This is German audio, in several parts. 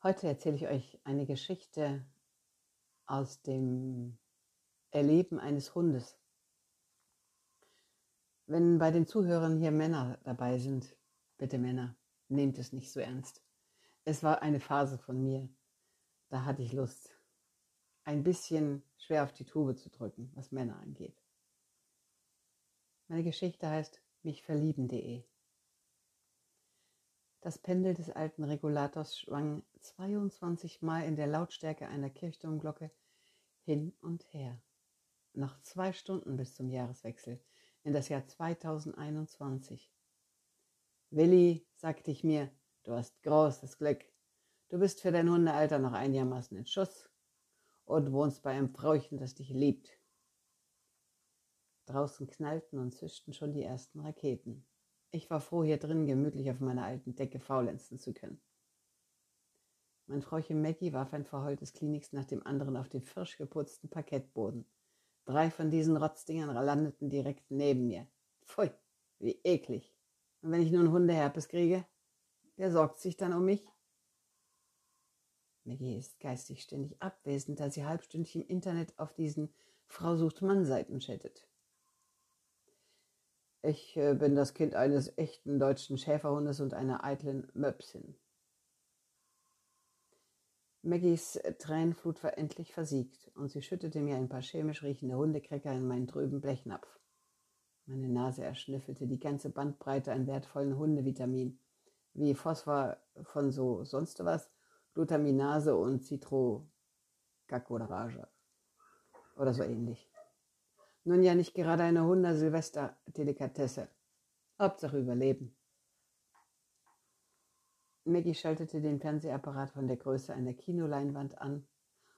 Heute erzähle ich euch eine Geschichte aus dem Erleben eines Hundes. Wenn bei den Zuhörern hier Männer dabei sind, bitte Männer, nehmt es nicht so ernst. Es war eine Phase von mir, da hatte ich Lust, ein bisschen schwer auf die Tube zu drücken, was Männer angeht. Meine Geschichte heißt michverlieben.de. Das Pendel des alten Regulators schwang 22 Mal in der Lautstärke einer Kirchturmglocke hin und her. Noch zwei Stunden bis zum Jahreswechsel in das Jahr 2021. Willi, sagte ich mir, du hast großes Glück. Du bist für dein Hundealter noch einigermaßen in Schuss und wohnst bei einem Frauchen, das dich liebt. Draußen knallten und zischten schon die ersten Raketen. Ich war froh, hier drin gemütlich auf meiner alten Decke faulenzen zu können. Mein Frauchen Maggie warf ein verheultes Kliniks nach dem anderen auf den frisch geputzten Parkettboden. Drei von diesen Rotzdingern landeten direkt neben mir. Pfui, wie eklig. Und wenn ich nun Hundeherpes kriege, wer sorgt sich dann um mich? Maggie ist geistig ständig abwesend, da sie halbstündlich im Internet auf diesen Frau sucht Mann Seiten chattet. Ich äh, bin das Kind eines echten deutschen Schäferhundes und einer eitlen Möpsin. Maggies äh, Tränenflut war endlich versiegt und sie schüttete mir ein paar chemisch riechende Hundekrecker in meinen trüben Blechnapf. Meine Nase erschnüffelte die ganze Bandbreite an wertvollen Hundevitamin, wie Phosphor von so sonst was, Glutaminase und Citrocacoderage oder so ähnlich. Nun ja nicht gerade eine Hunder-Silvester-Delikatesse. Hauptsache überleben. Maggie schaltete den Fernsehapparat von der Größe einer Kinoleinwand an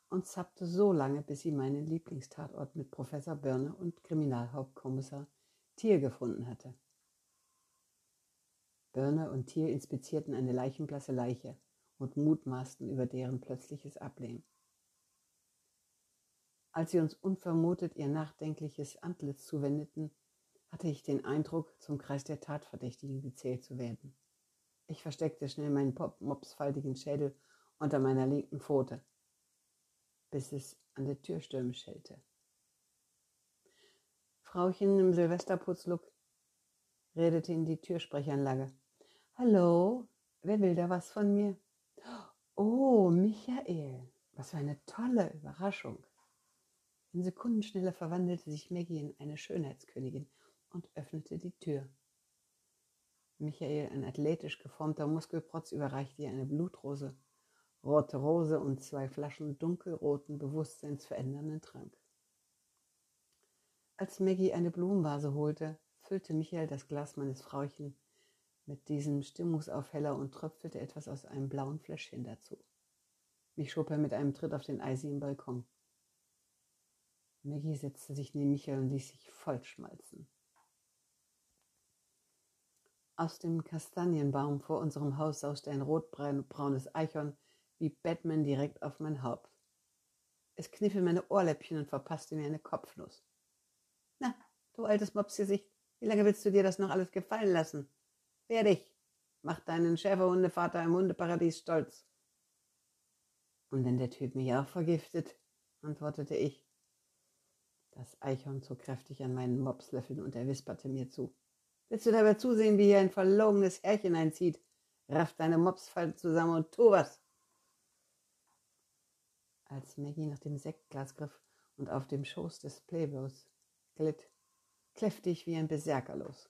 und zappte so lange, bis sie meinen Lieblingstatort mit Professor Birne und Kriminalhauptkommissar Thiel gefunden hatte. Birne und Thiel inspizierten eine leichenblasse Leiche und mutmaßten über deren plötzliches Ableben. Als sie uns unvermutet ihr nachdenkliches Antlitz zuwendeten, hatte ich den Eindruck, zum Kreis der Tatverdächtigen gezählt zu werden. Ich versteckte schnell meinen mopsfaltigen Schädel unter meiner linken Pfote, bis es an der Türstürme schellte. Frauchen im Silvesterputzlook redete in die Türsprechanlage. Hallo, wer will da was von mir? Oh, Michael, was für eine tolle Überraschung. In Sekundenschnelle verwandelte sich Maggie in eine Schönheitskönigin und öffnete die Tür. Michael, ein athletisch geformter Muskelprotz, überreichte ihr eine Blutrose, rote Rose und zwei Flaschen dunkelroten, bewusstseinsverändernden Trank. Als Maggie eine Blumenvase holte, füllte Michael das Glas meines Frauchen mit diesem Stimmungsaufheller und tröpfelte etwas aus einem blauen Fläschchen dazu. Mich schob er mit einem Tritt auf den eisigen Balkon. Maggie setzte sich neben Michael und ließ sich vollschmalzen. Aus dem Kastanienbaum vor unserem Haus sauste ein rotbraunes Eichhorn wie Batman direkt auf mein Haupt. Es kniff in meine Ohrläppchen und verpasste mir eine Kopfnuss. Na, du altes Mopsgesicht, wie lange willst du dir das noch alles gefallen lassen? Wer dich? Mach deinen Schäferhundevater im Hundeparadies stolz. Und wenn der Typ mich auch vergiftet, antwortete ich. Das Eichhorn zog kräftig an meinen Mopslöffeln und er wisperte mir zu. Willst du dabei zusehen, wie hier ein verlogenes Herrchen einzieht? Raff deine Mopsfalte zusammen und tu was. Als Maggie nach dem Sektglas griff und auf dem Schoß des Playboys glitt, kläffte ich wie ein Berserker los.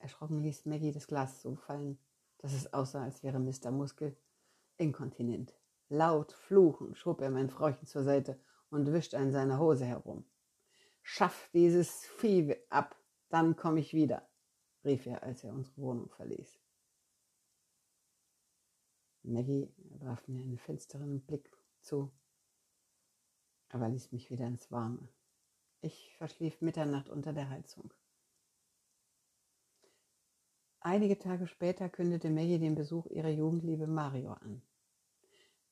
Erschrocken ließ Maggie das Glas so fallen, dass es aussah, als wäre Mr. Muskel inkontinent. Laut fluchend schob er mein Frauchen zur Seite und wischte an seiner Hose herum. Schaff dieses Vieh ab, dann komme ich wieder, rief er, als er unsere Wohnung verließ. Maggie warf mir einen finsteren Blick zu, aber ließ mich wieder ins Warme. Ich verschlief Mitternacht unter der Heizung. Einige Tage später kündete Maggie den Besuch ihrer Jugendliebe Mario an.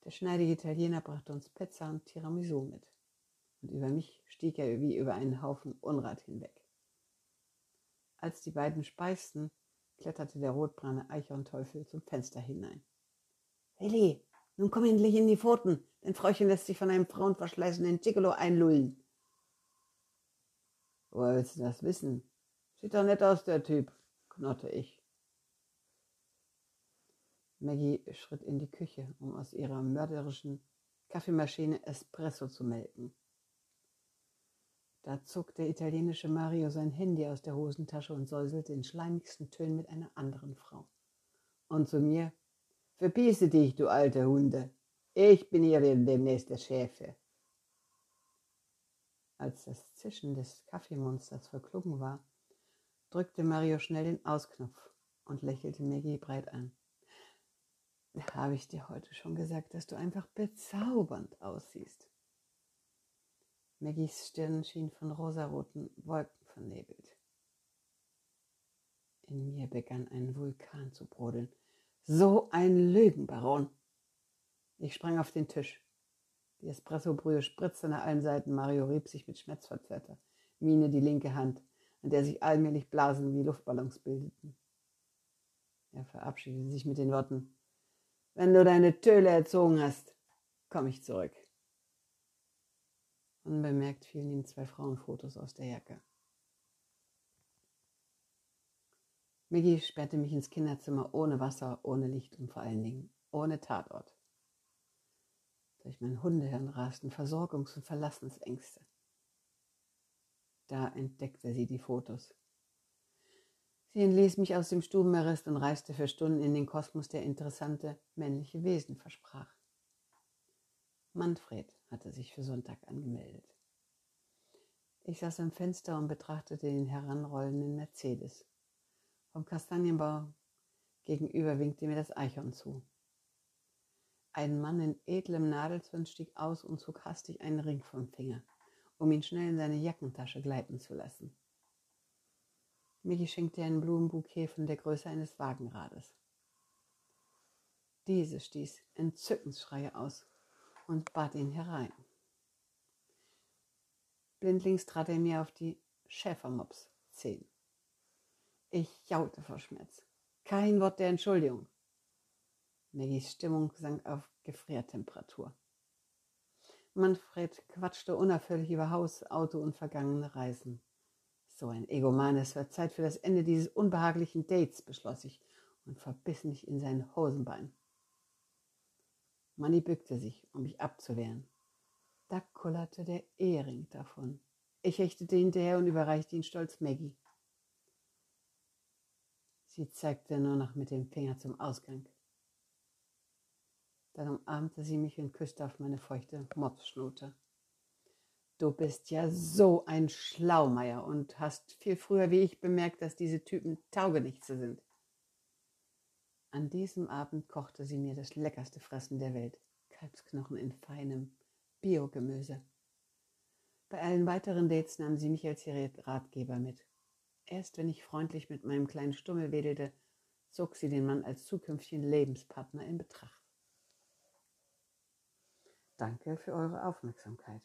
Der schneidige Italiener brachte uns Pizza und Tiramisu mit und über mich stieg er wie über einen Haufen Unrat hinweg. Als die beiden speisten, kletterte der rotbraune Eichhornteufel zum Fenster hinein. Willi, nun komm endlich in die Pfoten. Dein Frauchen lässt sich von einem frauenverschleißenden Gigolo einlullen. Woher willst du das wissen? Sieht doch nett aus, der Typ, knurrte ich. Maggie schritt in die Küche, um aus ihrer mörderischen Kaffeemaschine Espresso zu melken. Da zog der italienische Mario sein Handy aus der Hosentasche und säuselte in schleimigsten Tönen mit einer anderen Frau. Und zu mir, verpisse dich, du alte Hunde. Ich bin hier demnächst der Schäfe. Als das Zischen des Kaffeemonsters verklungen war, drückte Mario schnell den Ausknopf und lächelte Maggie breit an. Habe ich dir heute schon gesagt, dass du einfach bezaubernd aussiehst? Maggies Stirn schien von rosaroten Wolken vernebelt. In mir begann ein Vulkan zu brodeln. So ein Lügenbaron! Ich sprang auf den Tisch. Die Espressobrühe spritzte nach allen Seiten. Mario rieb sich mit schmerzverzerrter Miene die linke Hand, an der sich allmählich Blasen wie Luftballons bildeten. Er verabschiedete sich mit den Worten: Wenn du deine Töle erzogen hast, komme ich zurück. Unbemerkt fielen ihm zwei Frauenfotos aus der Jacke. Miggy sperrte mich ins Kinderzimmer ohne Wasser, ohne Licht und vor allen Dingen ohne Tatort. Durch mein Hundehirn rasten Versorgungs- und Verlassensängste. Da entdeckte sie die Fotos. Sie entließ mich aus dem Stubenarrest und reiste für Stunden in den Kosmos, der interessante männliche Wesen versprach. Manfred hatte sich für Sonntag angemeldet. Ich saß am Fenster und betrachtete den heranrollenden Mercedes. Vom Kastanienbau gegenüber winkte mir das Eichhorn zu. Ein Mann in edlem Nadelzwirn stieg aus und zog hastig einen Ring vom Finger, um ihn schnell in seine Jackentasche gleiten zu lassen. Michi schenkte ein Blumenbouquet von der Größe eines Wagenrades. Diese stieß Entzückensschreie aus und bat ihn herein. Blindlings trat er mir auf die Schäfermops-Zehen. Ich jaute vor Schmerz. Kein Wort der Entschuldigung. Maggies Stimmung sank auf Gefriertemperatur. Manfred quatschte unaufhörlich über Haus, Auto und vergangene Reisen. So ein Egoman, es wird Zeit für das Ende dieses unbehaglichen Dates, beschloss ich und verbiss mich in sein Hosenbein. Manny bückte sich, um mich abzuwehren. Da kullerte der Ehering davon. Ich hechtete hinterher und überreichte ihn stolz Maggie. Sie zeigte nur noch mit dem Finger zum Ausgang. Dann umarmte sie mich und küsste auf meine feuchte Mopsschnute. Du bist ja so ein Schlaumeier und hast viel früher wie ich bemerkt, dass diese Typen Taugenichtse sind. An diesem Abend kochte sie mir das leckerste Fressen der Welt. Kalbsknochen in feinem Biogemüse. Bei allen weiteren Dates nahm sie mich als ihre Ratgeber mit. Erst wenn ich freundlich mit meinem kleinen Stummel wedelte, zog sie den Mann als zukünftigen Lebenspartner in Betracht. Danke für eure Aufmerksamkeit.